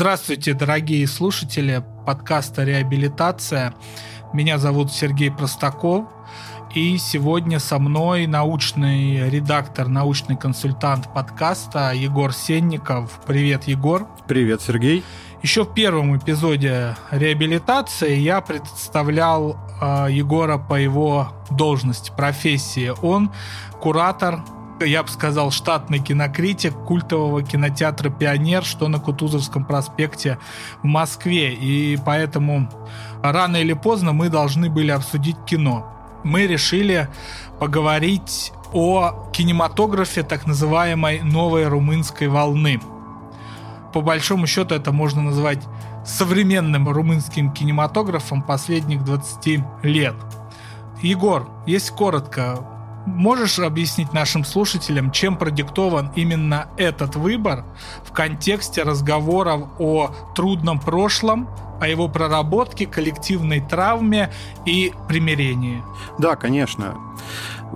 Здравствуйте, дорогие слушатели подкаста «Реабилитация». Меня зовут Сергей Простаков. И сегодня со мной научный редактор, научный консультант подкаста Егор Сенников. Привет, Егор. Привет, Сергей. Еще в первом эпизоде реабилитации я представлял э, Егора по его должности, профессии. Он куратор я бы сказал, штатный кинокритик культового кинотеатра «Пионер», что на Кутузовском проспекте в Москве. И поэтому рано или поздно мы должны были обсудить кино. Мы решили поговорить о кинематографе так называемой новой румынской волны. По большому счету это можно назвать современным румынским кинематографом последних 20 лет. Егор, если коротко, Можешь объяснить нашим слушателям, чем продиктован именно этот выбор в контексте разговоров о трудном прошлом, о его проработке, коллективной травме и примирении? Да, конечно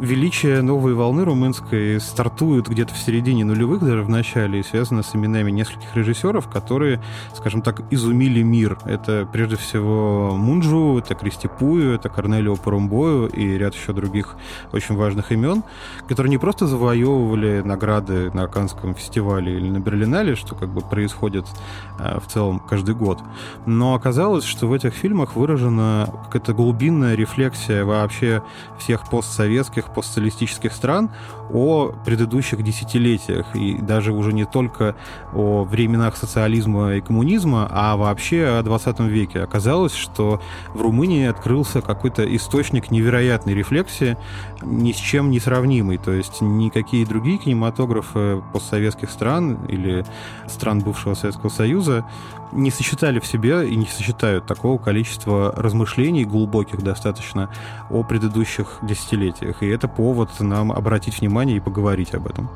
величие новой волны румынской стартует где-то в середине нулевых, даже в начале, и связано с именами нескольких режиссеров, которые, скажем так, изумили мир. Это прежде всего Мунджу, это Кристи Пую, это Корнелио Парумбою и ряд еще других очень важных имен, которые не просто завоевывали награды на Канском фестивале или на Берлинале, что как бы происходит э, в целом каждый год, но оказалось, что в этих фильмах выражена какая-то глубинная рефлексия вообще всех постсоветских постсоциалистических стран о предыдущих десятилетиях, и даже уже не только о временах социализма и коммунизма, а вообще о 20 веке. Оказалось, что в Румынии открылся какой-то источник невероятной рефлексии, ни с чем не сравнимый. То есть никакие другие кинематографы постсоветских стран или стран бывшего Советского Союза не сочетали в себе и не сочетают такого количества размышлений глубоких достаточно о предыдущих десятилетиях. И это повод нам обратить внимание и поговорить об этом.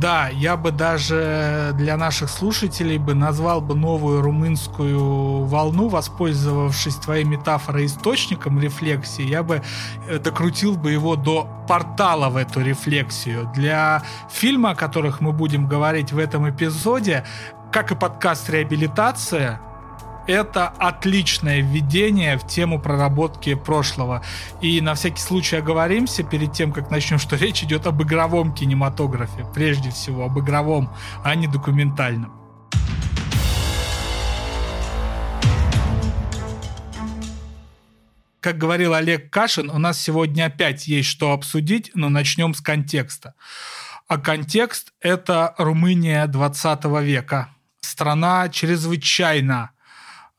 Да, я бы даже для наших слушателей бы назвал бы новую румынскую волну, воспользовавшись твоей метафорой источником рефлексии, я бы э, докрутил бы его до портала в эту рефлексию. Для фильма, о которых мы будем говорить в этом эпизоде, как и подкаст «Реабилитация», это отличное введение в тему проработки прошлого. И на всякий случай оговоримся перед тем, как начнем, что речь идет об игровом кинематографе, прежде всего об игровом, а не документальном. Как говорил Олег Кашин, у нас сегодня опять есть что обсудить, но начнем с контекста. А контекст – это Румыния 20 века. Страна чрезвычайно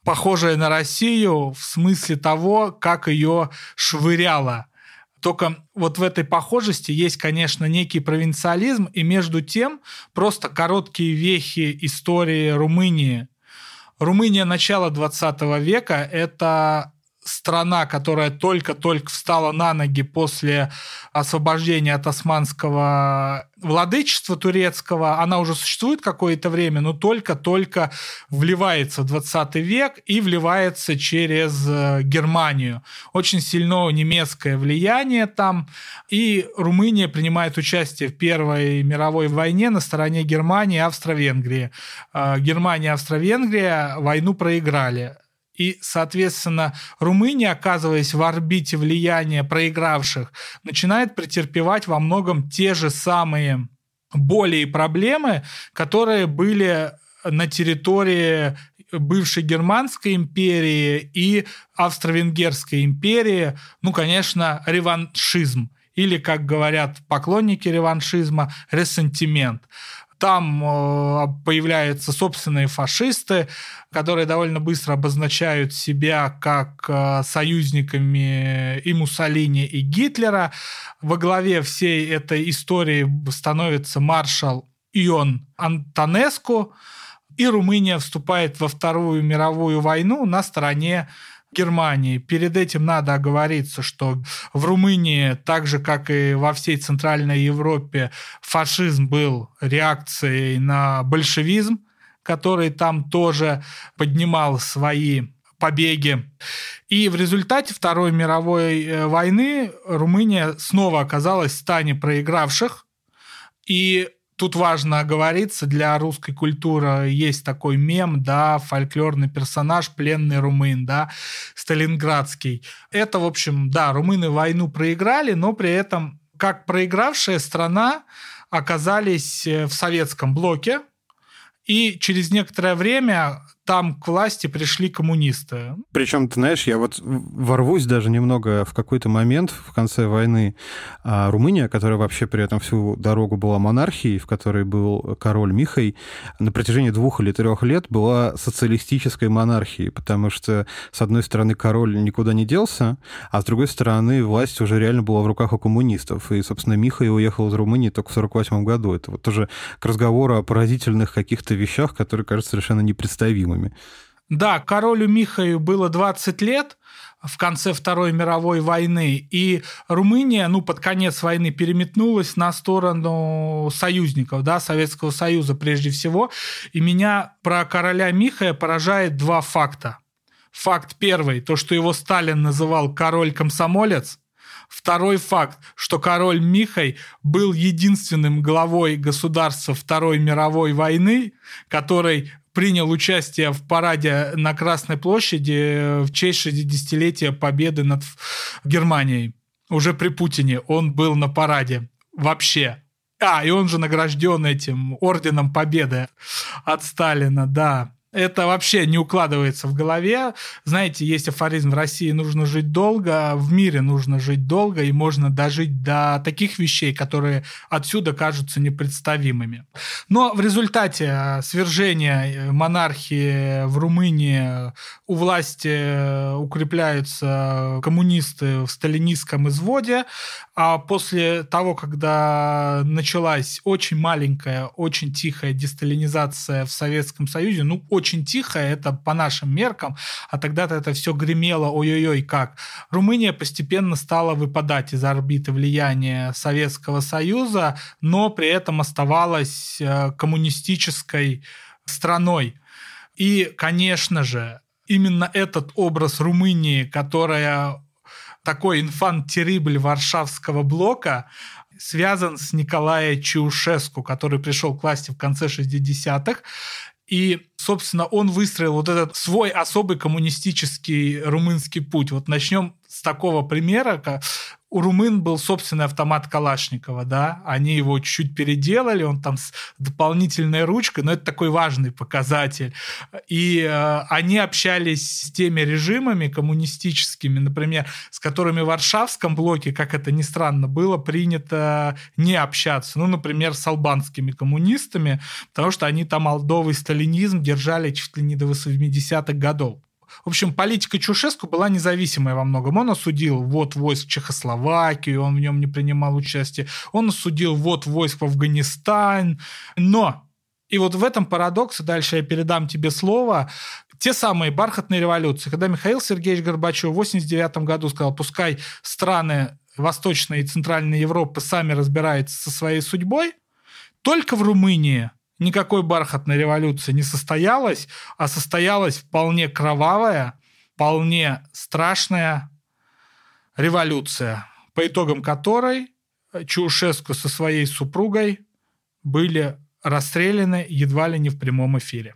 похожая на Россию в смысле того, как ее швыряло. Только вот в этой похожести есть, конечно, некий провинциализм, и между тем просто короткие вехи истории Румынии. Румыния начала 20 века – это страна, которая только-только встала на ноги после освобождения от османского владычества турецкого, она уже существует какое-то время, но только-только вливается в 20 век и вливается через э, Германию. Очень сильно немецкое влияние там, и Румыния принимает участие в Первой мировой войне на стороне Германии и Австро-Венгрии. Э, Германия и Австро-Венгрия войну проиграли. И, соответственно, Румыния, оказываясь в орбите влияния проигравших, начинает претерпевать во многом те же самые боли и проблемы, которые были на территории бывшей Германской империи и Австро-Венгерской империи, ну, конечно, реваншизм или, как говорят поклонники реваншизма, ресентимент. Там э, появляются собственные фашисты, которые довольно быстро обозначают себя как э, союзниками и Муссолини, и Гитлера. Во главе всей этой истории становится маршал Ион Антонеску, и Румыния вступает во Вторую мировую войну на стороне Германии. Перед этим надо оговориться, что в Румынии, так же как и во всей Центральной Европе, фашизм был реакцией на большевизм, который там тоже поднимал свои побеги. И в результате Второй мировой э, войны Румыния снова оказалась в стане проигравших. И тут важно оговориться, для русской культуры есть такой мем, да, фольклорный персонаж, пленный румын, да, сталинградский. Это, в общем, да, румыны войну проиграли, но при этом как проигравшая страна оказались э, в советском блоке, и через некоторое время там к власти пришли коммунисты. Причем, ты знаешь, я вот ворвусь даже немного в какой-то момент в конце войны. А Румыния, которая вообще при этом всю дорогу была монархией, в которой был король Михай, на протяжении двух или трех лет была социалистической монархией, потому что, с одной стороны, король никуда не делся, а с другой стороны, власть уже реально была в руках у коммунистов. И, собственно, Михай уехал из Румынии только в 1948 году. Это вот тоже к разговору о поразительных каких-то вещах, которые кажутся совершенно непредставимыми фильмами. Да, королю Михаю было 20 лет в конце Второй мировой войны, и Румыния, ну, под конец войны переметнулась на сторону союзников, да, Советского Союза прежде всего. И меня про короля Михая поражает два факта. Факт первый, то, что его Сталин называл король-комсомолец, Второй факт, что король Михай был единственным главой государства Второй мировой войны, который принял участие в параде на Красной площади в честь 60-летия победы над Германией. Уже при Путине он был на параде. Вообще. А, и он же награжден этим орденом победы от Сталина, да это вообще не укладывается в голове. Знаете, есть афоризм в России нужно жить долго, в мире нужно жить долго, и можно дожить до таких вещей, которые отсюда кажутся непредставимыми. Но в результате э, свержения э, монархии в Румынии у власти э, укрепляются коммунисты в сталинистском изводе, а после того, когда началась очень маленькая, очень тихая десталинизация в Советском Союзе, ну, очень тихая, это по нашим меркам, а тогда-то это все гремело, ой-ой-ой, как. Румыния постепенно стала выпадать из орбиты влияния Советского Союза, но при этом оставалась э, коммунистической страной. И, конечно же, именно этот образ Румынии, которая такой инфант-терибль Варшавского блока, связан с Николаем Чаушеску, который пришел к власти в конце 60-х. И, собственно, он выстроил вот этот свой особый коммунистический румынский путь. Вот начнем с такого примера, у румын был собственный автомат Калашникова, да, они его чуть-чуть переделали, он там с дополнительной ручкой, но это такой важный показатель. И э, они общались с теми режимами коммунистическими, например, с которыми в Варшавском блоке, как это ни странно, было принято не общаться. Ну, например, с албанскими коммунистами, потому что они там алдовый сталинизм держали чуть ли не до 80-х годов. В общем, политика Чушеску была независимая во многом. Он осудил вот войск в Чехословакию, он в нем не принимал участие. Он осудил вот войск в Афганистан. Но и вот в этом парадоксе, дальше я передам тебе слово, те самые бархатные революции, когда Михаил Сергеевич Горбачев в 89 году сказал, пускай страны Восточной и Центральной Европы сами разбираются со своей судьбой, только в Румынии никакой бархатной революции не состоялась, а состоялась вполне кровавая, вполне страшная революция, по итогам которой Чаушеску со своей супругой были расстреляны едва ли не в прямом эфире.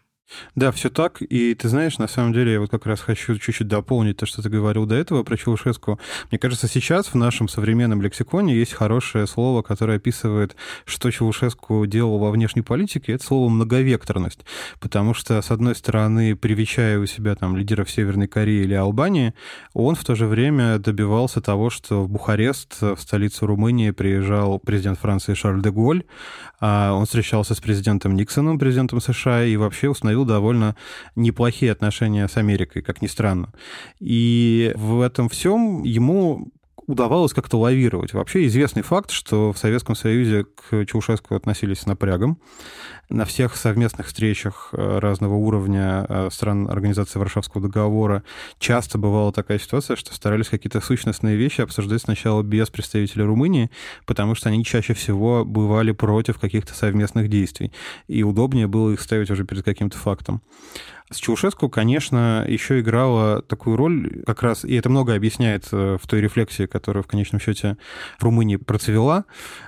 Да, все так. И ты знаешь, на самом деле, я вот как раз хочу чуть-чуть дополнить то, что ты говорил до этого про Чаушеску. Мне кажется, сейчас в нашем современном лексиконе есть хорошее слово, которое описывает, что Чаушеску делал во внешней политике. Это слово «многовекторность». Потому что, с одной стороны, привечая у себя там лидеров Северной Кореи или Албании, он в то же время добивался того, что в Бухарест, в столицу Румынии, приезжал президент Франции Шарль де Голь. А он встречался с президентом Никсоном, президентом США, и вообще установил установил довольно неплохие отношения с Америкой, как ни странно. И в этом всем ему удавалось как-то лавировать. Вообще известный факт, что в Советском Союзе к Чаушеску относились с напрягом. На всех совместных встречах э, разного уровня э, стран Организации Варшавского договора часто бывала такая ситуация, что старались какие-то сущностные вещи обсуждать сначала без представителей Румынии, потому что они чаще всего бывали против каких-то совместных действий, и удобнее было их ставить уже перед каким-то фактом. С Чаушеску, конечно, еще играла такую роль как раз, и это много объясняет э, в той рефлексии, которая в конечном счете в Румынии процвела,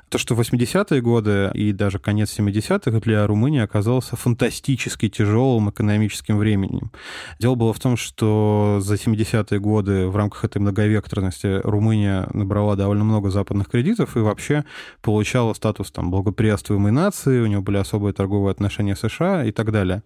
то, что 80-е годы и даже конец 70-х для Румынии оказался фантастически тяжелым экономическим временем. Дело было в том, что за 70-е годы в рамках этой многовекторности Румыния набрала довольно много западных кредитов и вообще получала статус там благоприятствуемой нации, у него были особые торговые отношения с США и так далее.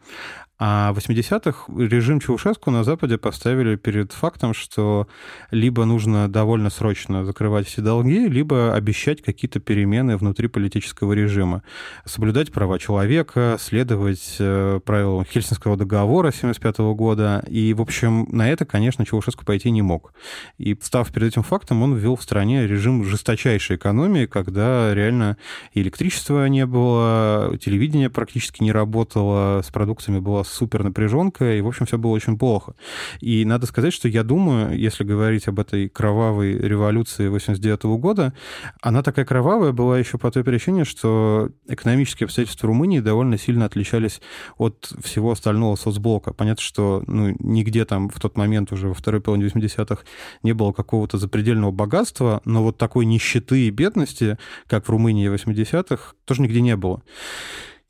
А в 80-х режим Чаушеску на Западе поставили перед фактом, что либо нужно довольно срочно закрывать все долги, либо обещать какие-то перемены внутри политического режима. Соблюдать права человека, следовать э, правилам Хельсинского договора 75 года. И, в общем, на это, конечно, Чаушеску пойти не мог. И, став перед этим фактом, он ввел в стране режим жесточайшей экономии, когда реально и электричества не было, телевидение практически не работало, с продуктами была супер напряженка, и, в общем, все было очень плохо. И надо сказать, что я думаю, если говорить об этой кровавой революции 89 -го года, она такая кровавая была еще по той причине, что экономические обстоятельства Румынии довольно сильно отличались от всего остального соцблока. Понятно, что ну, нигде там в тот момент уже во второй половине 80-х не было какого-то запредельного богатства, но вот такой нищеты и бедности, как в Румынии 80-х, тоже нигде не было.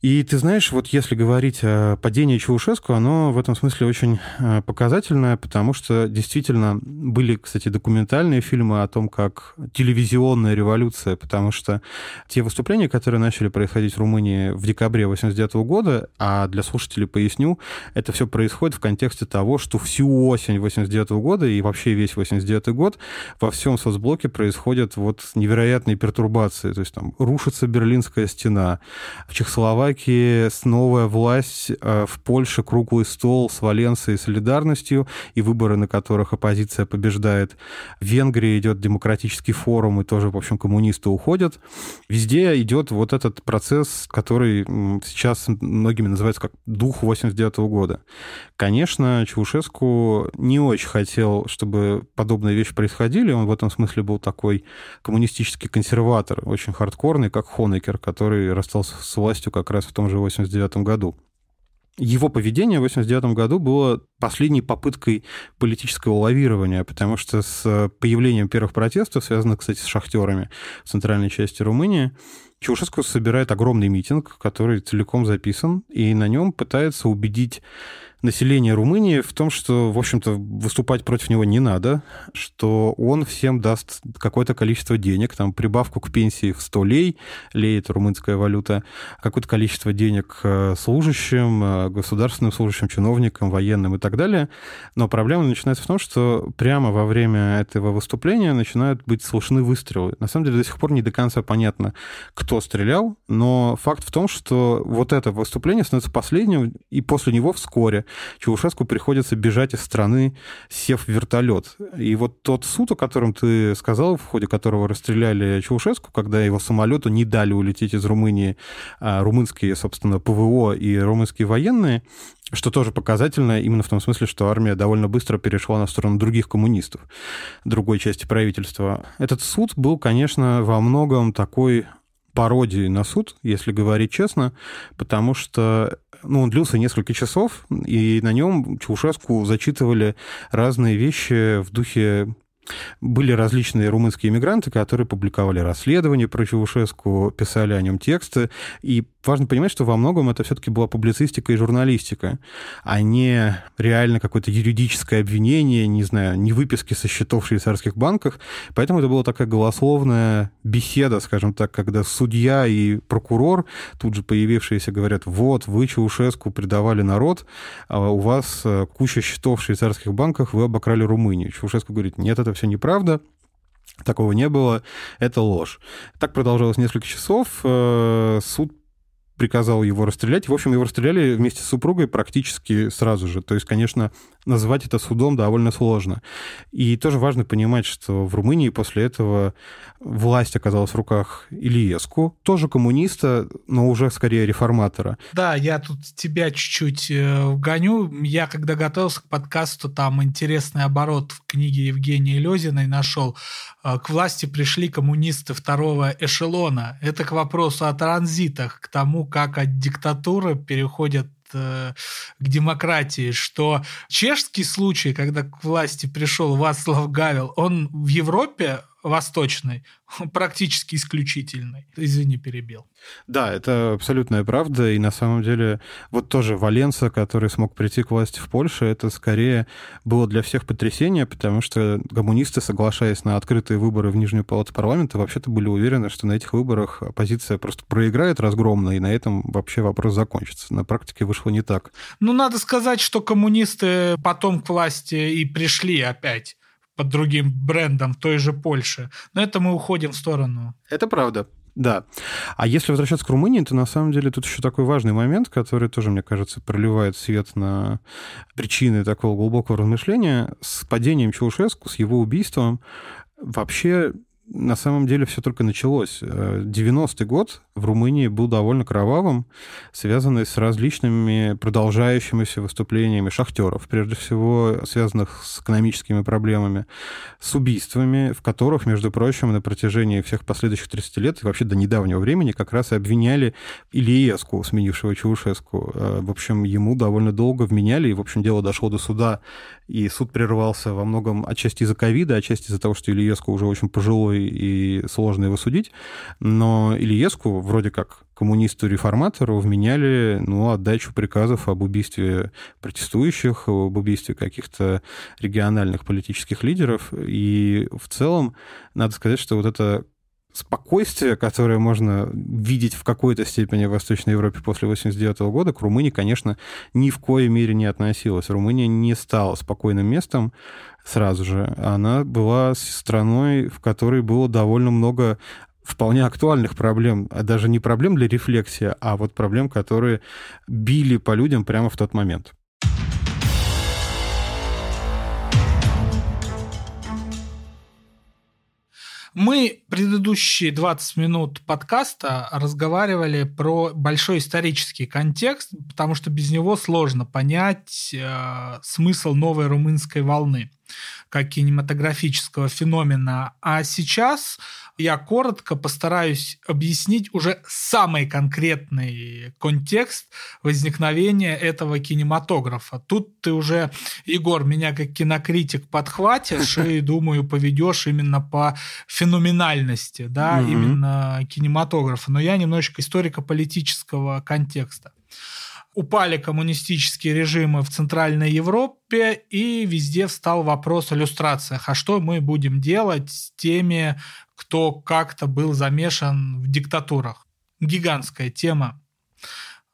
И ты знаешь, вот если говорить о падении Чаушеску, оно в этом смысле очень э, показательное, потому что действительно были, кстати, документальные фильмы о том, как телевизионная революция, потому что те выступления, которые начали происходить в Румынии в декабре 89 года, а для слушателей поясню, это все происходит в контексте того, что всю осень 89 года и вообще весь 89 год во всем соцблоке происходят вот невероятные пертурбации, то есть там рушится Берлинская стена, в Чехословакии Словакии новая власть, э, в Польше круглый стол с Валенцией и солидарностью, и выборы, на которых оппозиция побеждает. В Венгрии идет демократический форум, и тоже, в общем, коммунисты уходят. Везде идет вот этот процесс, который сейчас многими называется как дух 89 -го года. Конечно, Чаушеску не очень хотел, чтобы подобные вещи происходили. Он в этом смысле был такой коммунистический консерватор, очень хардкорный, как Хонекер, который расстался с властью как раз раз в том же 89 году. Его поведение в 89 году было последней попыткой политического лавирования, потому что с появлением первых протестов, связанных, кстати, с шахтерами в центральной части Румынии, Чаушеску собирает огромный митинг, который целиком записан, и на нем пытается убедить население Румынии в том, что, в общем-то, выступать против него не надо, что он всем даст какое-то количество денег, там, прибавку к пенсии в 100 лей, лей — это румынская валюта, какое-то количество денег э, служащим, э, государственным служащим, чиновникам, военным и так далее. Но проблема начинается в том, что прямо во время этого выступления начинают быть слышны выстрелы. На самом деле до сих пор не до конца понятно, кто стрелял, но факт в том, что вот это выступление становится последним, и после него вскоре Чаушеску приходится бежать из страны, сев в вертолет. И вот тот суд, о котором ты сказал, в ходе которого расстреляли Чаушеску, когда его самолету не дали улететь из Румынии а румынские, собственно, ПВО и румынские военные, что тоже показательно именно в том смысле, что армия довольно быстро перешла на сторону других коммунистов, другой части правительства. Этот суд был, конечно, во многом такой пародией на суд, если говорить честно, потому что ну, он длился несколько часов, и на нем Чаушеску зачитывали разные вещи в духе были различные румынские иммигранты, которые публиковали расследования про Чаушеску, писали о нем тексты, и важно понимать, что во многом это все-таки была публицистика и журналистика, а не реально какое-то юридическое обвинение, не знаю, не выписки со счетов в швейцарских банках. Поэтому это была такая голословная беседа, скажем так, когда судья и прокурор, тут же появившиеся, говорят, вот, вы Чаушеску предавали народ, а у вас э, куча счетов в швейцарских банках, вы обокрали Румынию. Чаушеску говорит, нет, это все неправда, Такого не было, это ложь. Так продолжалось несколько часов. Э, суд приказал его расстрелять. В общем, его расстреляли вместе с супругой практически сразу же. То есть, конечно, назвать это судом довольно сложно. И тоже важно понимать, что в Румынии после этого власть оказалась в руках Ильеску, тоже коммуниста, но уже скорее реформатора. Да, я тут тебя чуть-чуть э, гоню. Я, когда готовился к подкасту, там интересный оборот в книге Евгения Лезиной нашел. Э, к власти пришли коммунисты второго эшелона. Это к вопросу о транзитах, к тому, как от диктатуры переходят э, к демократии, что чешский случай, когда к власти пришел Вацлав Гавел, он в Европе восточной практически исключительный. Извини, перебил. Да, это абсолютная правда. И на самом деле вот тоже Валенса, который смог прийти к власти в Польше, это скорее было для всех потрясение, потому что коммунисты, соглашаясь на открытые выборы в Нижнюю палату парламента, вообще-то были уверены, что на этих выборах оппозиция просто проиграет разгромно, и на этом вообще вопрос закончится. На практике вышло не так. Ну, надо сказать, что коммунисты потом к власти и пришли опять под другим брендом той же Польши. Но это мы уходим в сторону. Это правда. Да. А если возвращаться к Румынии, то на самом деле тут еще такой важный момент, который тоже, мне кажется, проливает свет на причины такого глубокого размышления. С падением Чаушеску, с его убийством, вообще на самом деле все только началось. 90-й год в Румынии был довольно кровавым, связанный с различными продолжающимися выступлениями шахтеров, прежде всего связанных с экономическими проблемами, с убийствами, в которых, между прочим, на протяжении всех последующих 30 лет и вообще до недавнего времени как раз и обвиняли Ильеску, сменившего Чаушеску. Э, в общем, ему довольно долго вменяли, и, в общем, дело дошло до суда, и суд прервался во многом отчасти из-за ковида, отчасти из-за того, что Ильеску уже очень пожилой и сложно его судить, но Ильеску вроде как коммунисту-реформатору вменяли ну, отдачу приказов об убийстве протестующих, об убийстве каких-то региональных политических лидеров. И в целом, надо сказать, что вот это спокойствие, которое можно видеть в какой-то степени в Восточной Европе после 89 года, к Румынии, конечно, ни в коей мере не относилось. Румыния не стала спокойным местом сразу же. Она была страной, в которой было довольно много вполне актуальных проблем, а даже не проблем для рефлексии, а вот проблем, которые били по людям прямо в тот момент. Мы предыдущие 20 минут подкаста разговаривали про большой исторический контекст, потому что без него сложно понять э, смысл новой румынской волны как кинематографического феномена. А сейчас я коротко постараюсь объяснить уже самый конкретный контекст возникновения этого кинематографа. Тут ты уже, Егор, меня как кинокритик подхватишь и, думаю, поведешь именно по феноменальности, да, именно кинематографа. Но я немножечко историко-политического контекста упали коммунистические режимы в Центральной Европе, и везде встал вопрос о иллюстрациях. А что мы будем делать с теми, кто как-то был замешан в диктатурах? Гигантская тема.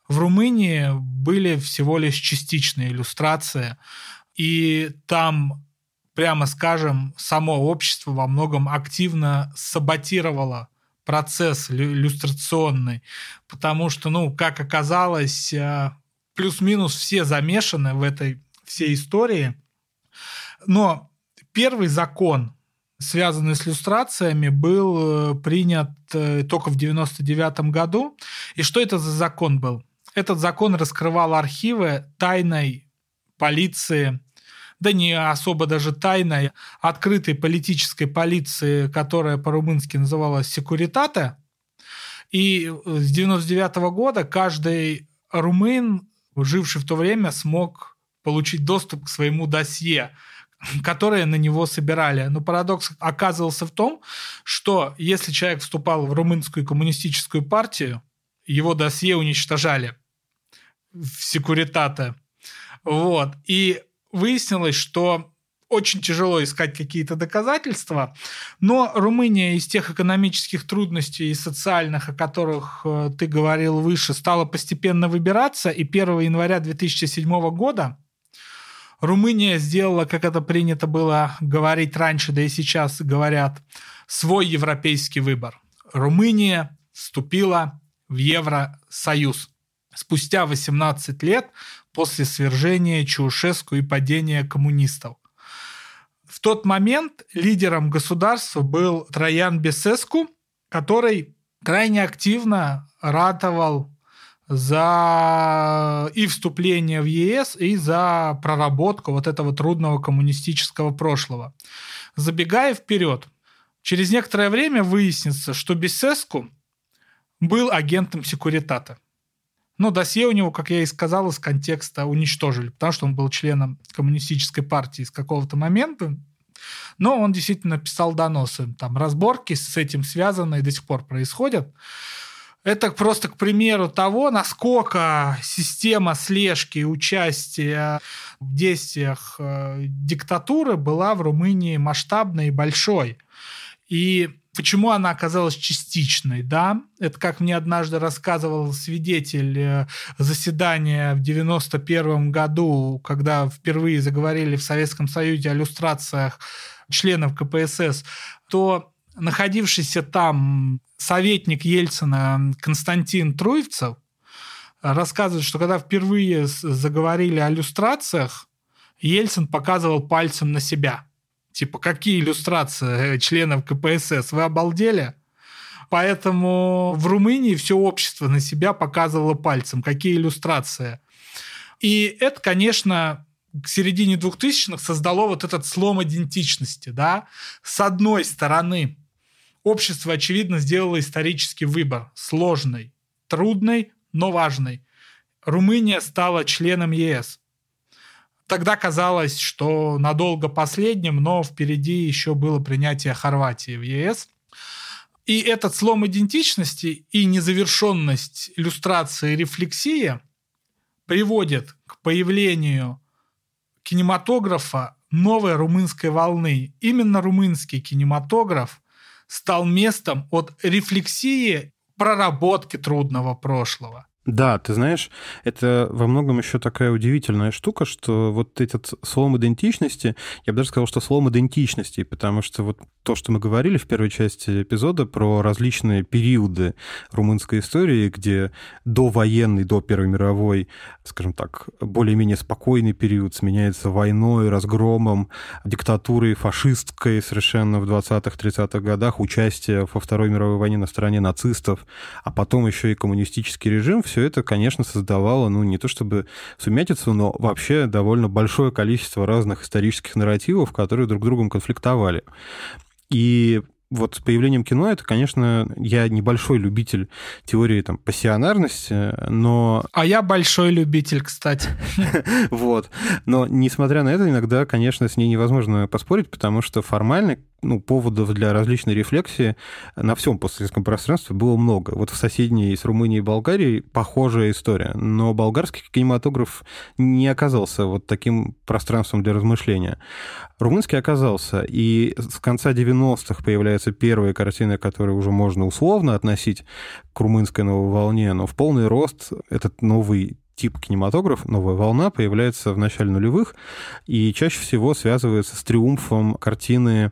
В Румынии были всего лишь частичные иллюстрации, и там, прямо скажем, само общество во многом активно саботировало процесс иллюстрационный, потому что, ну, как оказалось, э, плюс-минус все замешаны в этой всей истории. Но первый закон, связанный с иллюстрациями, был э, принят э, только в 99 году. И что это за закон был? Этот закон раскрывал архивы тайной полиции да не особо даже тайной, открытой политической полиции, которая по-румынски называлась «Секуритата». И с 99 года каждый румын, живший в то время, смог получить доступ к своему досье, которые на него собирали. Но парадокс оказывался в том, что если человек вступал в румынскую коммунистическую партию, его досье уничтожали в секуритата. Вот. И выяснилось, что очень тяжело искать какие-то доказательства, но Румыния из тех экономических трудностей и социальных, о которых э, ты говорил выше, стала постепенно выбираться, и 1 января 2007 года Румыния сделала, как это принято было говорить раньше, да и сейчас говорят, свой европейский выбор. Румыния вступила в Евросоюз. Спустя 18 лет после свержения Чаушеску и падения коммунистов. В тот момент лидером государства был Троян Бесеску, который крайне активно ратовал за и вступление в ЕС, и за проработку вот этого трудного коммунистического прошлого. Забегая вперед, через некоторое время выяснится, что Бесеску был агентом секуритата. Но досье у него, как я и сказал, из контекста уничтожили, потому что он был членом коммунистической партии с какого-то момента. Но он действительно писал доносы. Там разборки с этим связаны и до сих пор происходят. Это просто к примеру того, насколько система слежки и участия в действиях э, диктатуры была в Румынии масштабной и большой. И почему она оказалась частичной, да? Это как мне однажды рассказывал свидетель э, заседания в 91 году, когда впервые заговорили в Советском Союзе о люстрациях членов КПСС, то находившийся там советник Ельцина Константин Труевцев рассказывает, что когда впервые заговорили о иллюстрациях, Ельцин показывал пальцем на себя. Типа, какие иллюстрации членов КПСС? Вы обалдели? Поэтому в Румынии все общество на себя показывало пальцем, какие иллюстрации. И это, конечно, к середине 2000-х создало вот этот слом идентичности. Да? С одной стороны, общество, очевидно, сделало исторический выбор. Сложный, трудный, но важный. Румыния стала членом ЕС. Тогда казалось, что надолго последним, но впереди еще было принятие Хорватии в ЕС. И этот слом идентичности и незавершенность иллюстрации и рефлексия приводит к появлению кинематографа новой румынской волны. Именно румынский кинематограф стал местом от рефлексии проработки трудного прошлого. Да, ты знаешь, это во многом еще такая удивительная штука, что вот этот слом идентичности, я бы даже сказал, что слом идентичности, потому что вот то, что мы говорили в первой части эпизода про различные периоды румынской истории, где до военный, до Первой мировой, скажем так, более-менее спокойный период сменяется войной, разгромом, диктатурой фашистской совершенно в 20-30-х годах, участие во Второй мировой войне на стороне нацистов, а потом еще и коммунистический режим, все это, конечно, создавало, ну, не то чтобы сумятицу, но вообще довольно большое количество разных исторических нарративов, которые друг с другом конфликтовали. И вот с появлением кино это, конечно, я небольшой любитель теории там пассионарности, но... А я большой любитель, кстати. Вот. Но, несмотря на это, иногда, конечно, с ней невозможно поспорить, потому что формально ну, поводов для различной рефлексии на всем постсоветском пространстве было много. Вот в соседней с Румынией и Болгарией похожая история. Но болгарский кинематограф не оказался вот таким пространством для размышления. Румынский оказался. И с конца 90-х появляются первые картины, которые уже можно условно относить к румынской новой волне, но в полный рост этот новый тип кинематограф, новая волна, появляется в начале нулевых и чаще всего связывается с триумфом картины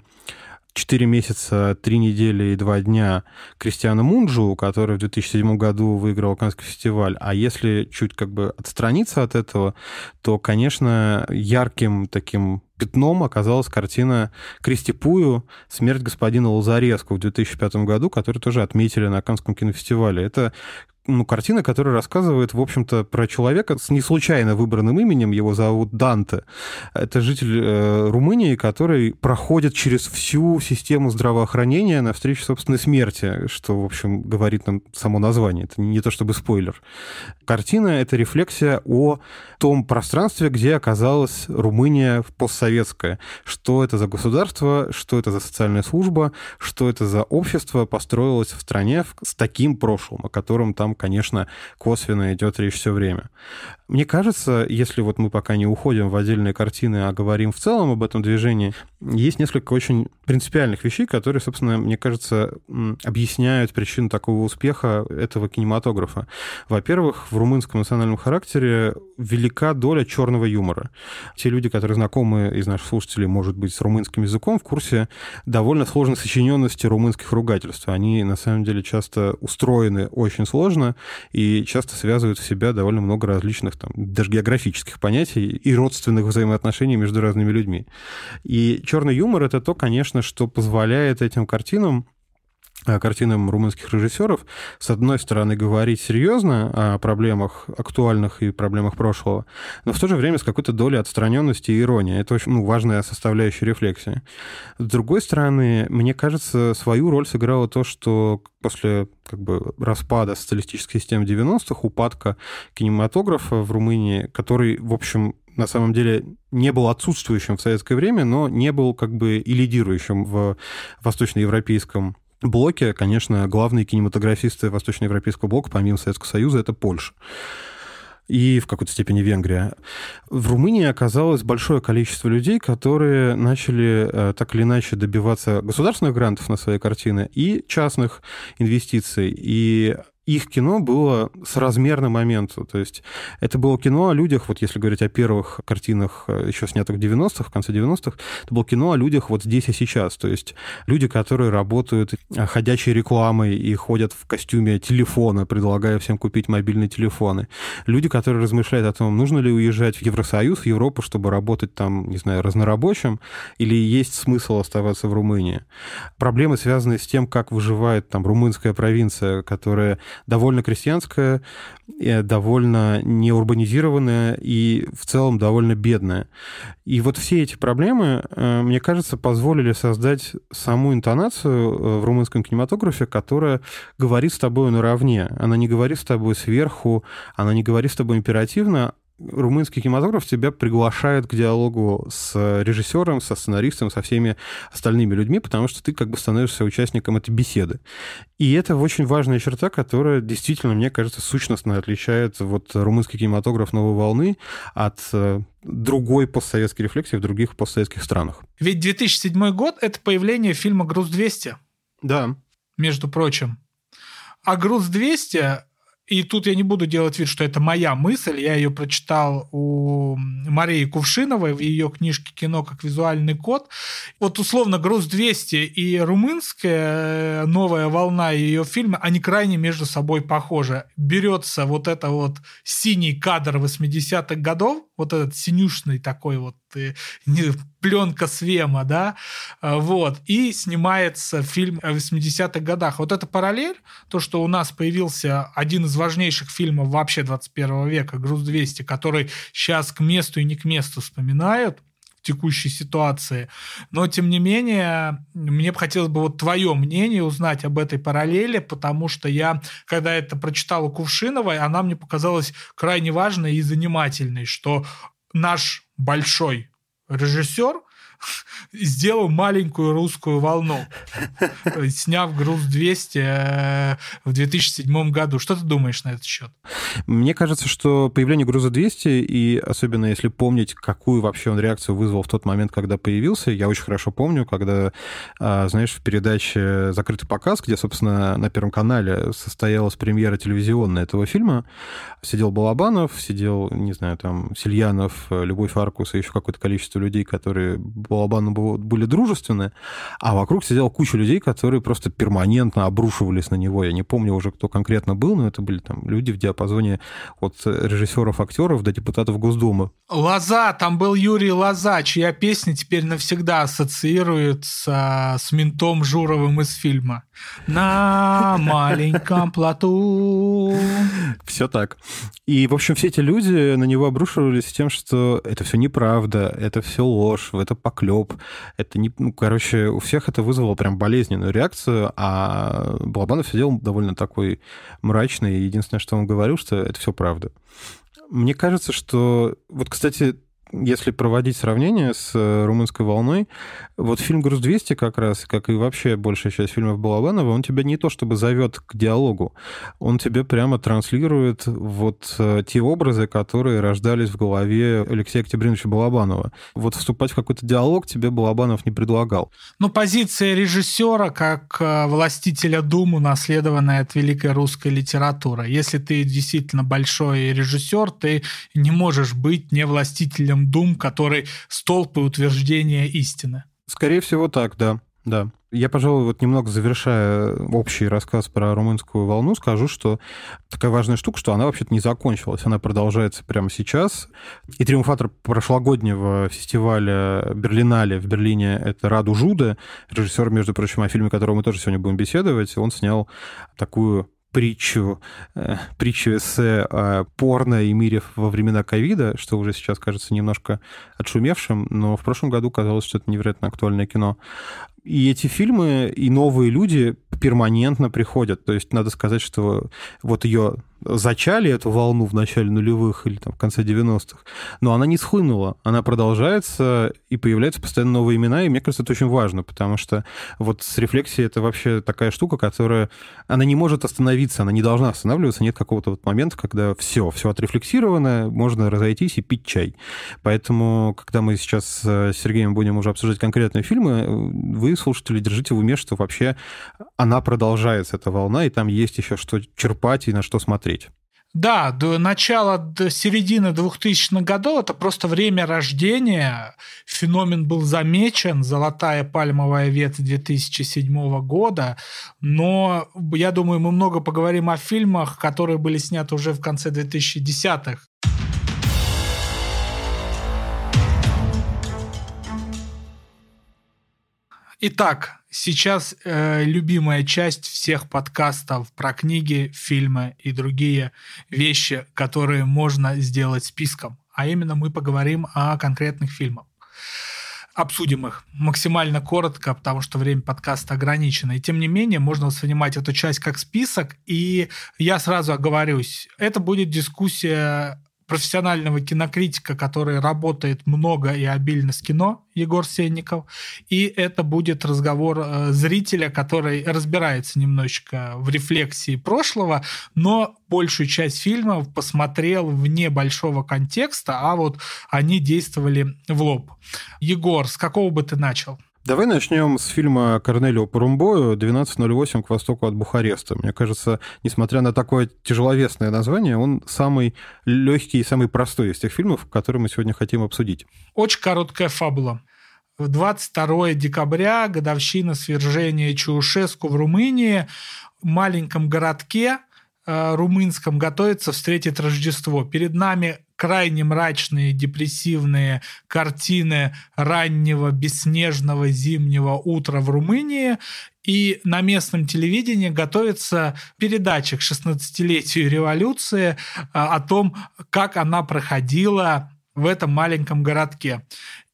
четыре месяца, три недели и два дня Кристиана Мунджу, который в 2007 году выиграл Каннский фестиваль. А если чуть как бы отстраниться от этого, то, конечно, ярким таким пятном оказалась картина Кристи Пую «Смерть господина Лазареску» в 2005 году, которую тоже отметили на Каннском кинофестивале. Это ну, картина, которая рассказывает, в общем-то, про человека с неслучайно выбранным именем, его зовут Данте. Это житель э, Румынии, который проходит через всю систему здравоохранения навстречу собственной смерти, что, в общем, говорит нам само название. Это не то чтобы спойлер. Картина — это рефлексия о том пространстве, где оказалась Румыния постсоветская. Что это за государство, что это за социальная служба, что это за общество построилось в стране с таким прошлым, о котором там конечно, косвенно идет речь все время. Мне кажется, если вот мы пока не уходим в отдельные картины, а говорим в целом об этом движении, есть несколько очень принципиальных вещей, которые, собственно, мне кажется, объясняют причину такого успеха этого кинематографа. Во-первых, в румынском национальном характере велика доля черного юмора. Те люди, которые знакомы из наших слушателей, может быть, с румынским языком, в курсе довольно сложной сочиненности румынских ругательств. Они, на самом деле, часто устроены очень сложно и часто связывают в себя довольно много различных, там, даже географических понятий и родственных взаимоотношений между разными людьми. И черный юмор — это то, конечно, что позволяет этим картинам картинам румынских режиссеров, с одной стороны, говорить серьезно о проблемах актуальных и проблемах прошлого, но в то же время с какой-то долей отстраненности и иронии. Это очень ну, важная составляющая рефлексии. С другой стороны, мне кажется, свою роль сыграло то, что после как бы распада социалистической системы 90-х, упадка кинематографа в Румынии, который, в общем, на самом деле не был отсутствующим в советское время, но не был как бы и лидирующим в восточноевропейском блоке, конечно, главные кинематографисты восточноевропейского блока, помимо Советского Союза, это Польша и в какой-то степени Венгрия. В Румынии оказалось большое количество людей, которые начали э, так или иначе добиваться государственных грантов на свои картины и частных инвестиций. И их кино было с размерным моменту. То есть это было кино о людях, вот если говорить о первых картинах, э, еще снятых в 90-х, в конце 90-х, это было кино о людях вот здесь и сейчас. То есть люди, которые работают э, ходячей рекламой и ходят в костюме телефона, предлагая всем купить мобильные телефоны. Люди, которые размышляют о том, нужно ли уезжать в Евросоюз, в Европу, чтобы работать там, не знаю, разнорабочим, или есть смысл оставаться в Румынии. Проблемы, связанные с тем, как выживает там румынская провинция, которая довольно крестьянская, довольно неурбанизированная и в целом довольно бедная. И вот все эти проблемы, э, мне кажется, позволили создать саму интонацию э, в румынском кинематографе, которая говорит с тобой наравне. Она не говорит с тобой сверху, она не говорит с тобой императивно, румынский кинематограф тебя приглашает к диалогу с режиссером, со сценаристом, со всеми остальными людьми, потому что ты как бы становишься участником этой беседы. И это очень важная черта, которая действительно, мне кажется, сущностно отличает вот румынский кинематограф новой волны от э, другой постсоветской рефлексии в других постсоветских странах. Ведь 2007 год — это появление фильма «Груз-200». Да. Между прочим. А «Груз-200» И тут я не буду делать вид, что это моя мысль. Я ее прочитал у Марии Кувшиновой в ее книжке «Кино как визуальный код». Вот условно «Груз-200» и румынская э, новая волна ее фильма, они крайне между собой похожи. Берется вот это вот синий кадр 80-х годов, вот этот синюшный такой вот пленка Свема, да, э, вот, и снимается фильм о 80-х годах. Вот эта параллель, то, что у нас появился один из важнейших фильмов вообще 21 века, «Груз-200», который сейчас к месту и не к месту вспоминают, текущей ситуации. Но, тем не менее, мне бы хотелось бы вот твое мнение узнать об этой параллели, потому что я, когда это прочитал у Кувшиновой, она мне показалась крайне важной и занимательной, что наш большой режиссер сделал маленькую русскую волну, сняв «Груз-200» э, в 2007 году. Что ты думаешь на этот счет? Мне кажется, что появление «Груза-200», и особенно если помнить, какую вообще он реакцию вызвал в тот момент, когда появился, я очень хорошо помню, когда, а, знаешь, в передаче «Закрытый показ», где, собственно, на Первом канале состоялась премьера телевизионная этого фильма, сидел Балабанов, сидел, не знаю, там, Сильянов, Любовь Фаркус и еще какое-то количество людей, которые Балабану были дружественны, а вокруг сидела куча людей, которые просто перманентно обрушивались на него. Я не помню уже, кто конкретно был, но это были там люди в диапазоне от режиссеров, актеров до депутатов Госдумы. Лоза, там был Юрий Лоза, чья песня теперь навсегда ассоциируется с ментом Журовым из фильма. На маленьком плоту. Все так. И, в общем, все эти люди на него обрушивались тем, что это все неправда, это все ложь, это поклеп. Это не... Ну, короче, у всех это вызвало прям болезненную реакцию, а Балабанов сидел довольно такой мрачный. И единственное, что он говорил, что это все правда. Мне кажется, что... Вот, кстати, если проводить сравнение с э, румынской волной, вот фильм «Груз-200» как раз, как и вообще большая часть фильмов Балабанова, он тебя не то чтобы зовет к диалогу, он тебе прямо транслирует вот э, те образы, которые рождались в голове Алексея Октябриновича Балабанова. Вот вступать в какой-то диалог тебе Балабанов не предлагал. Ну, позиция режиссера как э, властителя Думу, наследованная от великой русской литературы. Если ты действительно большой режиссер, ты не можешь быть не властителем дум, который столб и утверждение истины. Скорее всего, так, да. Да. Я, пожалуй, вот немного завершая общий рассказ про румынскую волну, скажу, что такая важная штука, что она вообще-то не закончилась, она продолжается прямо сейчас. И триумфатор прошлогоднего фестиваля Берлинале в Берлине — это Раду Жуда, режиссер, между прочим, о фильме, о котором мы тоже сегодня будем беседовать. Он снял такую притчу, э, притчу эссе о порно и мире во времена ковида, что уже сейчас кажется немножко отшумевшим, но в прошлом году казалось, что это невероятно актуальное кино. И эти фильмы, и новые люди перманентно приходят. То есть надо сказать, что вот ее зачали эту волну в начале нулевых или там, в конце 90-х, но она не схлынула, она продолжается, и появляются постоянно новые имена, и мне кажется, это очень важно, потому что вот с рефлексией это вообще такая штука, которая, она не может остановиться, она не должна останавливаться, нет какого-то вот момента, когда все, все отрефлексировано, можно разойтись и пить чай. Поэтому, когда мы сейчас с Сергеем будем уже обсуждать конкретные фильмы, вы, слушатели, держите в уме, что вообще она продолжается, эта волна, и там есть еще что черпать и на что смотреть смотреть. Да, до начала, до середины 2000-х годов это просто время рождения. Феномен был замечен, золотая пальмовая ветвь 2007 года. Но я думаю, мы много поговорим о фильмах, которые были сняты уже в конце 2010-х. Итак, сейчас э, любимая часть всех подкастов про книги, фильмы и другие вещи, которые можно сделать списком. А именно мы поговорим о конкретных фильмах. Обсудим их максимально коротко, потому что время подкаста ограничено. И тем не менее, можно воспринимать эту часть как список. И я сразу оговорюсь, это будет дискуссия профессионального кинокритика, который работает много и обильно с кино, Егор Сенников. И это будет разговор э, зрителя, который разбирается немножечко в рефлексии прошлого, но большую часть фильмов посмотрел вне большого контекста, а вот они действовали в лоб. Егор, с какого бы ты начал? Давай начнем с фильма Корнелио Порумбою «12.08 к востоку от Бухареста». Мне кажется, несмотря на такое тяжеловесное название, он самый легкий и самый простой из тех фильмов, которые мы сегодня хотим обсудить. Очень короткая фабула. В 22 декабря, годовщина свержения Чаушеску в Румынии, в маленьком городке э, румынском готовится встретить Рождество. Перед нами крайне мрачные, депрессивные картины раннего бесснежного зимнего утра в Румынии, и на местном телевидении готовится передача к 16-летию революции а, о том, как она проходила в этом маленьком городке.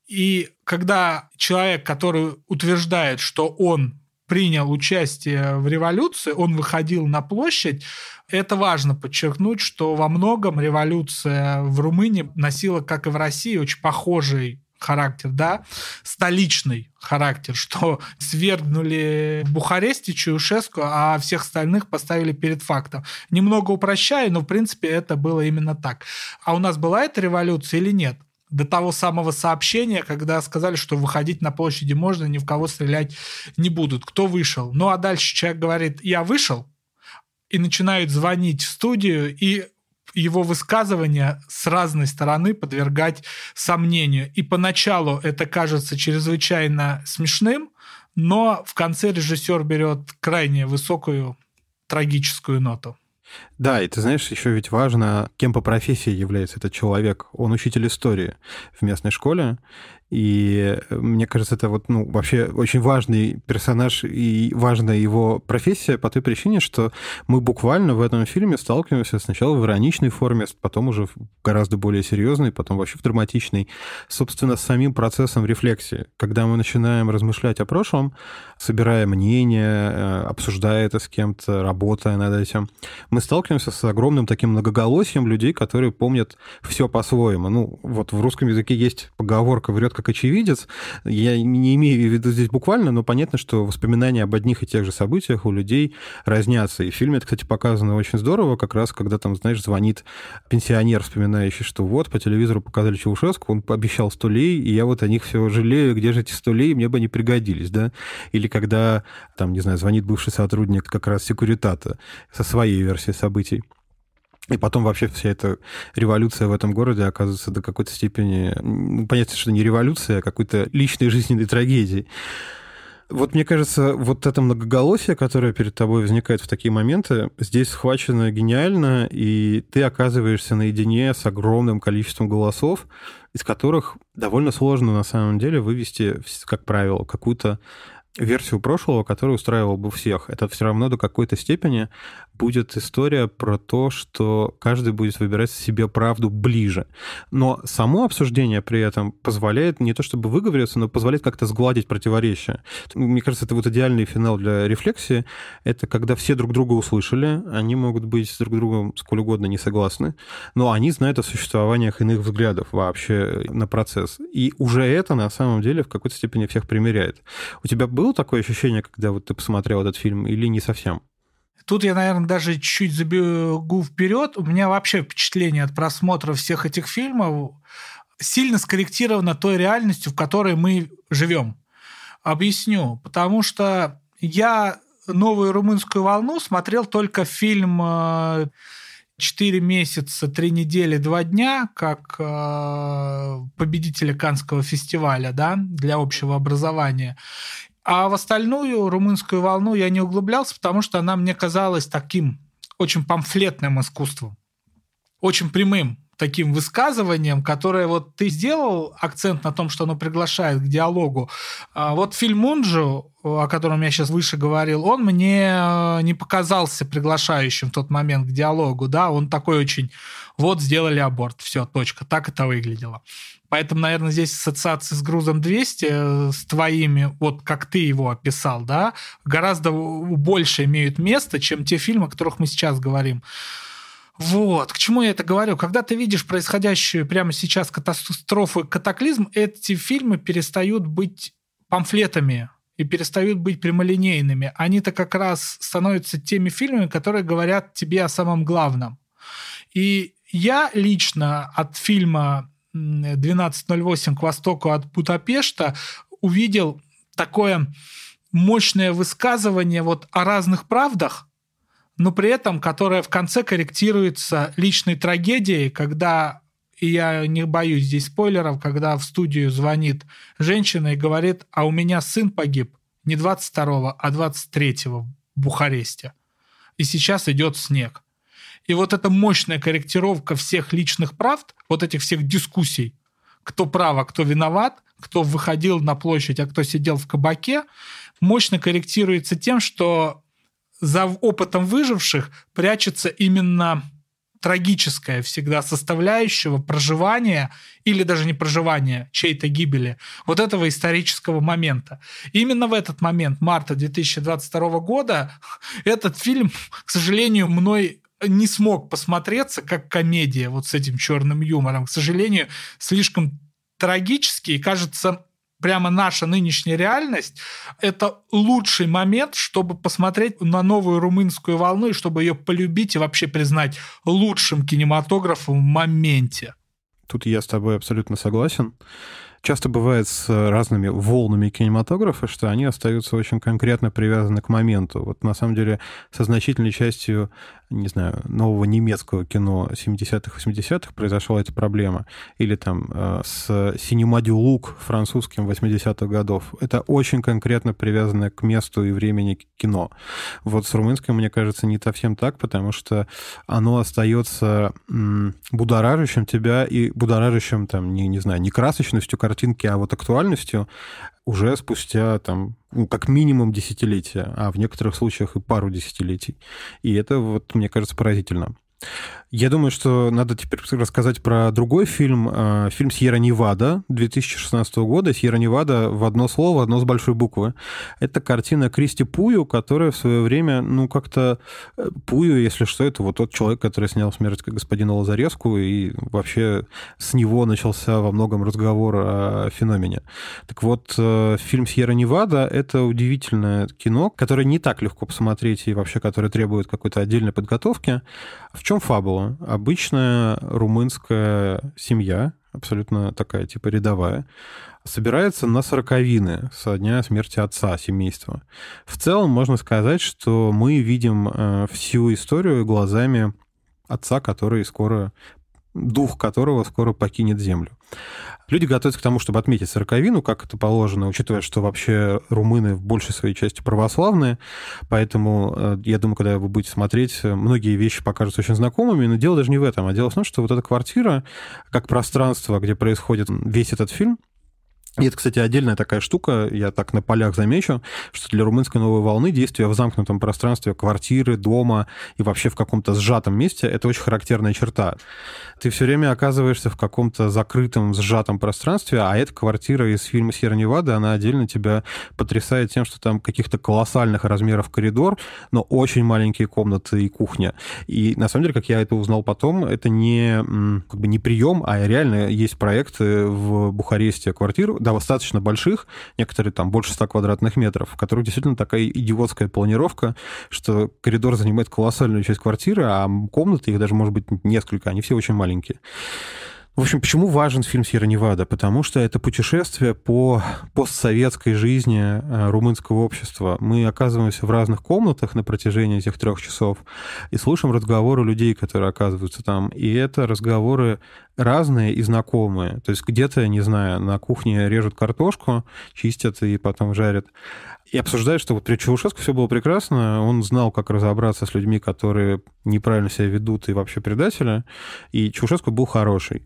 И когда человек, который утверждает, что он принял участие в революции, он выходил на площадь, это важно подчеркнуть, что во многом революция в Румынии носила, как и в России, очень похожий характер, да, столичный характер, что свергнули в Бухаресте Чаушеску, а всех остальных поставили перед фактом. Немного упрощаю, но в принципе это было именно так. А у нас была эта революция или нет? До того самого сообщения, когда сказали, что выходить на площади можно, ни в кого стрелять не будут. Кто вышел? Ну а дальше человек говорит, я вышел, и начинают звонить в студию, и его высказывания с разной стороны подвергать сомнению. И поначалу это кажется чрезвычайно смешным, но в конце режиссер берет крайне высокую трагическую ноту. Да, и ты знаешь, еще ведь важно, кем по профессии является этот человек. Он учитель истории в местной школе, и э, мне кажется, это вот, ну, вообще очень важный персонаж и важная его профессия по той причине, что мы буквально в этом фильме сталкиваемся сначала в ироничной форме, потом уже в гораздо более серьезной, потом вообще в драматичной, собственно, с самим процессом рефлексии. Когда мы начинаем размышлять о прошлом, собирая мнение, э, обсуждая это с кем-то, работая над этим, мы сталкиваемся с огромным таким многоголосием людей, которые помнят все по-своему. Ну, вот в русском языке есть поговорка «врет как очевидец. Я не имею в виду здесь буквально, но понятно, что воспоминания об одних и тех же событиях у людей разнятся. И в фильме это, кстати, показано очень здорово, как раз когда там, знаешь, звонит пенсионер, вспоминающий, что вот, по телевизору показали Чаушеску, он пообещал 100 лей, и я вот о них все жалею, где же эти 100 лей, мне бы они пригодились, да? Или когда, там, не знаю, звонит бывший сотрудник как раз Секуритата со своей версией событий. И потом вообще вся эта революция в этом городе оказывается до какой-то степени, ну, понятно, что не революция, а какой-то личной жизненной трагедией. Вот мне кажется, вот это многоголосие, которое перед тобой возникает в такие моменты, здесь схвачено гениально, и ты оказываешься наедине с огромным количеством голосов, из которых довольно сложно на самом деле вывести, как правило, какую-то версию прошлого, которая устраивала бы всех. Это все равно до какой-то степени будет история про то, что каждый будет выбирать себе правду ближе. Но само обсуждение при этом позволяет не то чтобы выговориться, но позволяет как-то сгладить противоречия. Мне кажется, это вот идеальный финал для рефлексии. Это когда все друг друга услышали, они могут быть друг другом сколь угодно не согласны, но они знают о существованиях иных взглядов вообще на процесс. И уже это на самом деле в какой-то степени всех примеряет. У тебя было такое ощущение, когда вот ты посмотрел этот фильм, или не совсем? Тут я, наверное, даже чуть забегу вперед. У меня вообще впечатление от просмотра всех этих фильмов сильно скорректировано той реальностью, в которой мы живем. Объясню. Потому что я новую румынскую волну смотрел только фильм э, «Четыре месяца, три недели, два дня», как э, победителя Канского фестиваля да, для общего образования. А в остальную румынскую волну я не углублялся, потому что она мне казалась таким очень памфлетным искусством, очень прямым таким высказыванием, которое вот ты сделал акцент на том, что оно приглашает к диалогу. А вот фильм Мунджу, о котором я сейчас выше говорил, он мне э, не показался приглашающим в тот момент к диалогу, да, он такой очень, вот сделали аборт, все, точка, так это выглядело. Поэтому, наверное, здесь ассоциации с грузом 200, э, с твоими, вот как ты его описал, да, гораздо больше имеют место, чем те фильмы, о которых мы сейчас говорим. Вот, к чему я это говорю? Когда ты видишь происходящую прямо сейчас катастрофу, катаклизм, эти фильмы перестают быть памфлетами и перестают быть прямолинейными. Они-то как раз становятся теми фильмами, которые говорят тебе о самом главном. И я лично от фильма 12.08 к востоку от Будапешта увидел такое мощное высказывание вот о разных правдах, но при этом которое в конце корректируется личной трагедией, когда, и я не боюсь здесь спойлеров, когда в студию звонит женщина и говорит, а у меня сын погиб не 22, а 23 в Бухаресте. И сейчас идет снег. И вот эта мощная корректировка всех личных прав, вот этих всех дискуссий, кто прав, а кто виноват, кто выходил на площадь, а кто сидел в кабаке, мощно корректируется тем, что за опытом выживших прячется именно трагическая всегда составляющего проживания или даже не проживания чьей-то гибели, вот этого исторического момента. именно в этот момент, марта 2022 года, этот фильм, к сожалению, мной не смог посмотреться как комедия вот с этим черным юмором. К сожалению, слишком трагический и кажется прямо наша нынешняя реальность, это лучший момент, чтобы посмотреть на новую румынскую волну и чтобы ее полюбить и вообще признать лучшим кинематографом в моменте. Тут я с тобой абсолютно согласен часто бывает с разными волнами кинематографа, что они остаются очень конкретно привязаны к моменту. Вот на самом деле со значительной частью, не знаю, нового немецкого кино 70-х, 80-х произошла эта проблема. Или там э, с Синемадю Лук французским 80-х годов. Это очень конкретно привязано к месту и времени кино. Вот с румынским, мне кажется, не совсем так, потому что оно остается будоражащим тебя и будоражащим, там, не, не знаю, не красочностью картинки, а вот актуальностью уже спустя там ну, как минимум десятилетия, а в некоторых случаях и пару десятилетий. И это вот, мне кажется, поразительно. Я думаю, что надо теперь рассказать про другой фильм. А, фильм «Сьерра Невада» 2016 года. «Сьерра Невада» в одно слово, одно с большой буквы. Это картина Кристи Пую, которая в свое время, ну, как-то... Э, Пую, если что, это вот тот человек, который снял «Смерть господина Лазареску», и вообще с него начался во многом разговор о феномене. Так вот, э, фильм «Сьерра Невада» — это удивительное кино, которое не так легко посмотреть и вообще которое требует какой-то отдельной подготовки. В чем фабула? Обычная румынская семья, абсолютно такая типа рядовая, собирается на сороковины со дня смерти отца семейства. В целом можно сказать, что мы видим э, всю историю глазами отца, который скоро дух которого скоро покинет Землю. Люди готовятся к тому, чтобы отметить сороковину, как это положено, учитывая, что вообще румыны в большей своей части православные, поэтому э, я думаю, когда вы будете смотреть, многие вещи покажутся очень знакомыми, но дело даже не в этом, а дело в том, что вот эта квартира, как пространство, где происходит весь этот фильм, и это, кстати, отдельная такая штука, я так на полях замечу, что для румынской новой волны действия в замкнутом пространстве квартиры, дома и вообще в каком-то сжатом месте – это очень характерная черта. Ты все время оказываешься в каком-то закрытом, сжатом пространстве, а эта квартира из фильма «Сьерра Невада», она отдельно тебя потрясает тем, что там каких-то колоссальных размеров коридор, но очень маленькие комнаты и кухня. И на самом деле, как я это узнал потом, это не, как бы не прием, а реально есть проекты в Бухаресте квартир, достаточно больших, некоторые там больше 100 квадратных метров, в которых действительно такая идиотская планировка, что коридор занимает колоссальную часть квартиры, а комнаты, их даже может быть несколько, они все очень маленькие. В общем, почему важен фильм «Сьерра Невада»? Потому что это путешествие по постсоветской жизни э, румынского общества. Мы оказываемся в разных комнатах на протяжении этих трех часов и слушаем разговоры людей, которые оказываются там. И это разговоры разные и знакомые. То есть где-то, не знаю, на кухне режут картошку, чистят и потом жарят. И обсуждают, что вот при Чаушеску все было прекрасно, он знал, как разобраться с людьми, которые неправильно себя ведут и вообще предатели, и Чаушеску был хороший.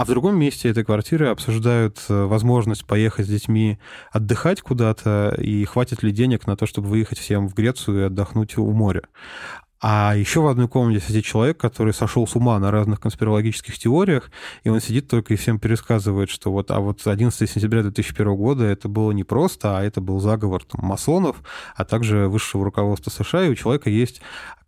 А в другом месте этой квартиры обсуждают э, возможность поехать с детьми отдыхать куда-то, и хватит ли денег на то, чтобы выехать всем в Грецию и отдохнуть у моря. А еще в одной комнате сидит человек, который сошел с ума на разных конспирологических теориях, и он сидит только и всем пересказывает, что вот, а вот 11 сентября 2001 года это было не просто, а это был заговор там, масонов, а также высшего руководства США, и у человека есть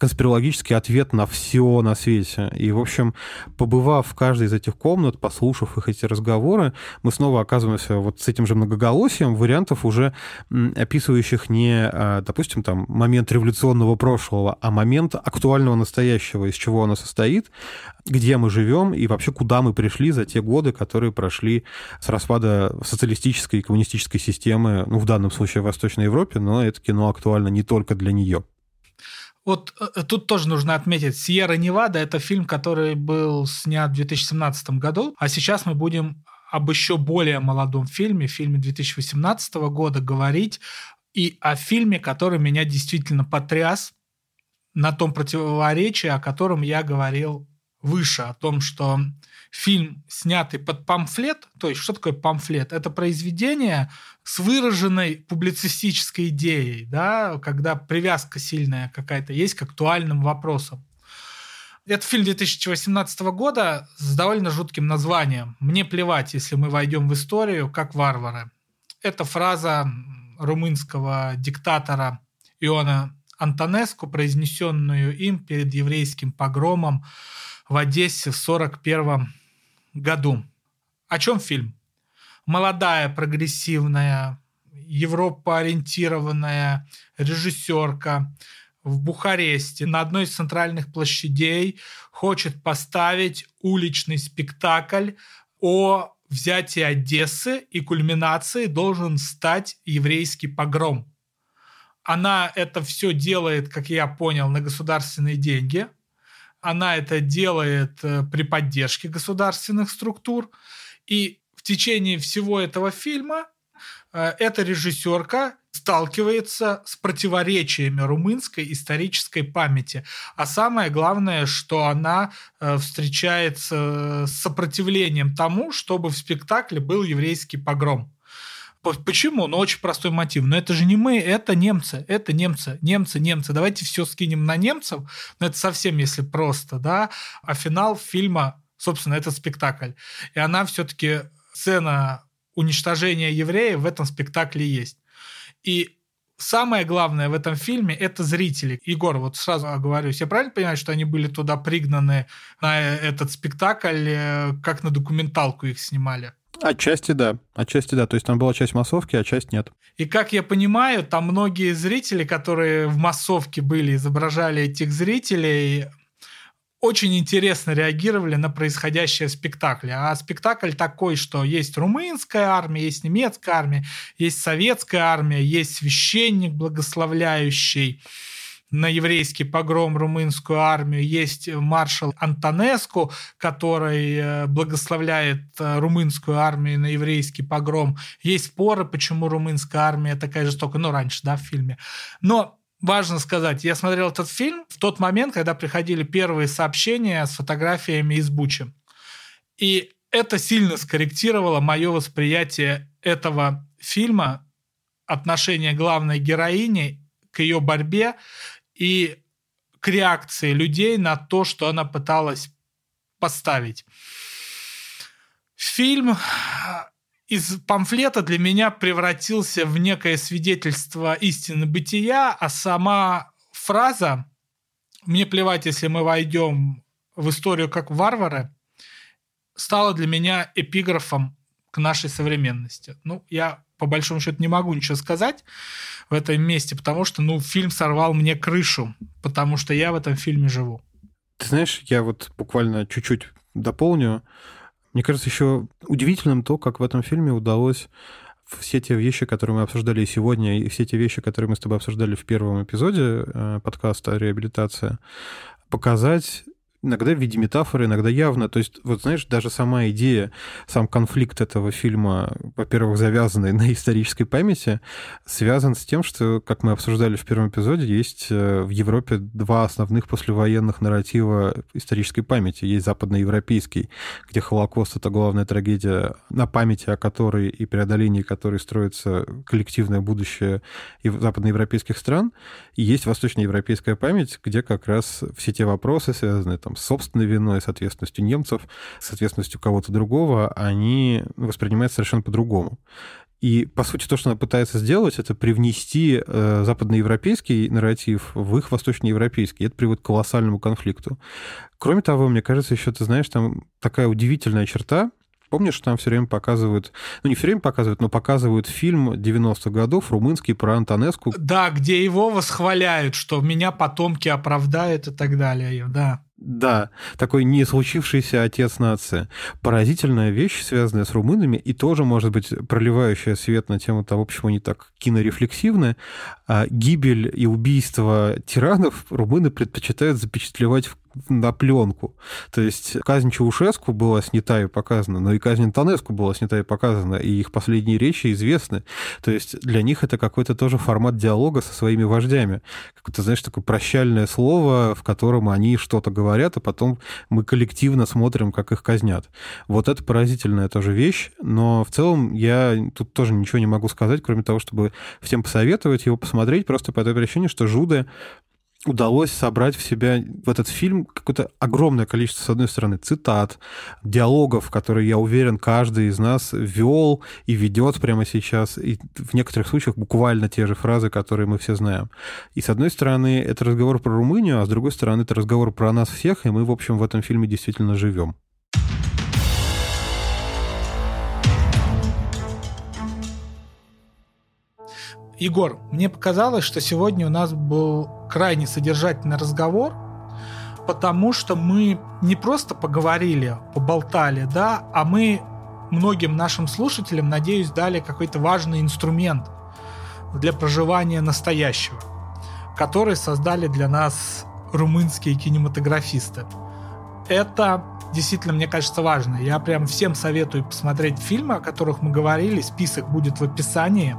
конспирологический ответ на все на свете. И, в общем, побывав в каждой из этих комнат, послушав их эти разговоры, мы снова оказываемся вот с этим же многоголосием вариантов, уже описывающих не, а, допустим, там, момент революционного прошлого, а момент актуального настоящего, из чего оно состоит, где мы живем и вообще куда мы пришли за те годы, которые прошли с распада социалистической и коммунистической системы, ну, в данном случае в Восточной Европе, но это кино актуально не только для нее. Вот э, э, тут тоже нужно отметить, «Сьерра Невада» — это фильм, который был снят в 2017 году, а сейчас мы будем об еще более молодом фильме, фильме 2018 года говорить, и о фильме, который меня действительно потряс на том противоречии, о котором я говорил выше, о том, что фильм, снятый под памфлет, то есть что такое памфлет? Это произведение с выраженной публицистической идеей, да, когда привязка сильная какая-то есть к актуальным вопросам. Это фильм 2018 года с довольно жутким названием «Мне плевать, если мы войдем в историю, как варвары». Это фраза румынского диктатора Иона Антонеску, произнесенную им перед еврейским погромом в Одессе в 1941 году. О чем фильм? Молодая, прогрессивная, европоориентированная режиссерка в Бухаресте на одной из центральных площадей хочет поставить уличный спектакль о взятии Одессы и кульминацией должен стать еврейский погром. Она это все делает, как я понял, на государственные деньги – она это делает э, при поддержке государственных структур. И в течение всего этого фильма э, эта режиссерка сталкивается с противоречиями румынской исторической памяти. А самое главное, что она э, встречается с сопротивлением тому, чтобы в спектакле был еврейский погром. Почему? Ну, очень простой мотив. Но это же не мы, это немцы, это немцы, немцы, немцы. Давайте все скинем на немцев. Но это совсем, если просто, да. А финал фильма, собственно, это спектакль. И она все-таки, сцена уничтожения евреев в этом спектакле есть. И самое главное в этом фильме – это зрители. Егор, вот сразу оговорюсь, я правильно понимаю, что они были туда пригнаны на этот спектакль, э, как на документалку их снимали? Отчасти да. Отчасти да. То есть там была часть массовки, а часть нет. И как я понимаю, там многие зрители, которые в массовке были, изображали этих зрителей, очень интересно реагировали на происходящее в спектакле. А спектакль такой, что есть румынская армия, есть немецкая армия, есть советская армия, есть священник благословляющий, на еврейский погром румынскую армию, есть маршал Антонеску, который э, благословляет э, румынскую армию на еврейский погром. Есть споры, почему румынская армия такая жестокая, ну, раньше, да, в фильме. Но важно сказать, я смотрел этот фильм в тот момент, когда приходили первые сообщения с фотографиями из Бучи. И это сильно скорректировало мое восприятие этого фильма, отношение главной героини к ее борьбе и к реакции людей на то, что она пыталась поставить. Фильм из памфлета для меня превратился в некое свидетельство истины бытия, а сама фраза «мне плевать, если мы войдем в историю как варвары» стала для меня эпиграфом к нашей современности. Ну, я по большому счету не могу ничего сказать в этом месте, потому что, ну, фильм сорвал мне крышу, потому что я в этом фильме живу. Ты знаешь, я вот буквально чуть-чуть дополню. Мне кажется, еще удивительным то, как в этом фильме удалось все те вещи, которые мы обсуждали сегодня, и все те вещи, которые мы с тобой обсуждали в первом эпизоде э, подкаста «Реабилитация», показать иногда в виде метафоры, иногда явно. То есть, вот знаешь, даже сама идея, сам конфликт этого фильма, во-первых, завязанный на исторической памяти, связан с тем, что, как мы обсуждали в первом эпизоде, есть э, в Европе два основных послевоенных нарратива исторической памяти. Есть западноевропейский, где Холокост — это главная трагедия, на памяти о которой и преодолении которой строится коллективное будущее западноевропейских стран. И есть восточноевропейская память, где как раз все те вопросы, связанные там, там, собственной виной, с ответственностью немцев, с ответственностью кого-то другого, они воспринимаются совершенно по-другому. И, по сути, то, что она пытается сделать, это привнести э, западноевропейский нарратив в их восточноевропейский. И это приводит к колоссальному конфликту. Кроме того, мне кажется, еще, ты знаешь, там такая удивительная черта, Помнишь, там все время показывают, ну не все время показывают, но показывают фильм 90-х годов румынский про Антонеску. Да, где его восхваляют, что меня потомки оправдают и так далее, да. Да, такой не случившийся отец нации. Поразительная вещь, связанная с румынами, и тоже, может быть, проливающая свет на тему того, почему они так кинорефлексивны. А гибель и убийство тиранов румыны предпочитают запечатлевать на пленку. То есть казнь Чаушеску была снята и показана, но и казнь Антонеску была снята и показана, и их последние речи известны. То есть для них это какой-то тоже формат диалога со своими вождями. Какое-то, знаешь, такое прощальное слово, в котором они что-то говорят, а потом мы коллективно смотрим, как их казнят. Вот это поразительная тоже вещь, но в целом я тут тоже ничего не могу сказать, кроме того, чтобы всем посоветовать его посмотреть, просто по той причине, что Жуды удалось собрать в себя в этот фильм какое-то огромное количество, с одной стороны, цитат, диалогов, которые, я уверен, каждый из нас вел и ведет прямо сейчас, и в некоторых случаях буквально те же фразы, которые мы все знаем. И с одной стороны, это разговор про Румынию, а с другой стороны, это разговор про нас всех, и мы, в общем, в этом фильме действительно живем. Егор, мне показалось, что сегодня у нас был крайне содержательный разговор, потому что мы не просто поговорили, поболтали, да, а мы многим нашим слушателям, надеюсь, дали какой-то важный инструмент для проживания настоящего, который создали для нас румынские кинематографисты. Это действительно, мне кажется, важно. Я прям всем советую посмотреть фильмы, о которых мы говорили. Список будет в описании.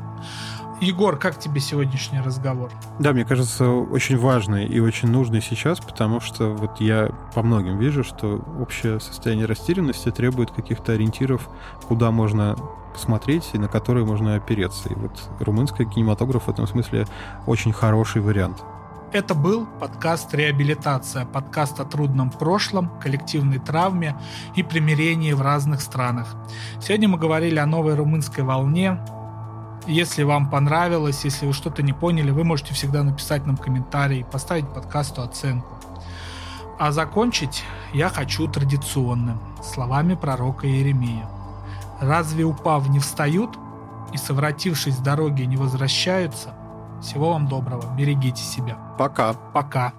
Егор, как тебе сегодняшний разговор? Да, мне кажется, очень важный и очень нужный сейчас, потому что вот я по многим вижу, что общее состояние растерянности требует каких-то ориентиров, куда можно посмотреть и на которые можно опереться. И вот румынский кинематограф в этом смысле очень хороший вариант. Это был подкаст «Реабилитация», подкаст о трудном прошлом, коллективной травме и примирении в разных странах. Сегодня мы говорили о новой румынской волне, если вам понравилось, если вы что-то не поняли, вы можете всегда написать нам комментарий, поставить подкасту оценку. А закончить я хочу традиционным, словами пророка Иеремия. «Разве упав не встают и, совратившись с дороги, не возвращаются? Всего вам доброго, берегите себя». Пока. Пока.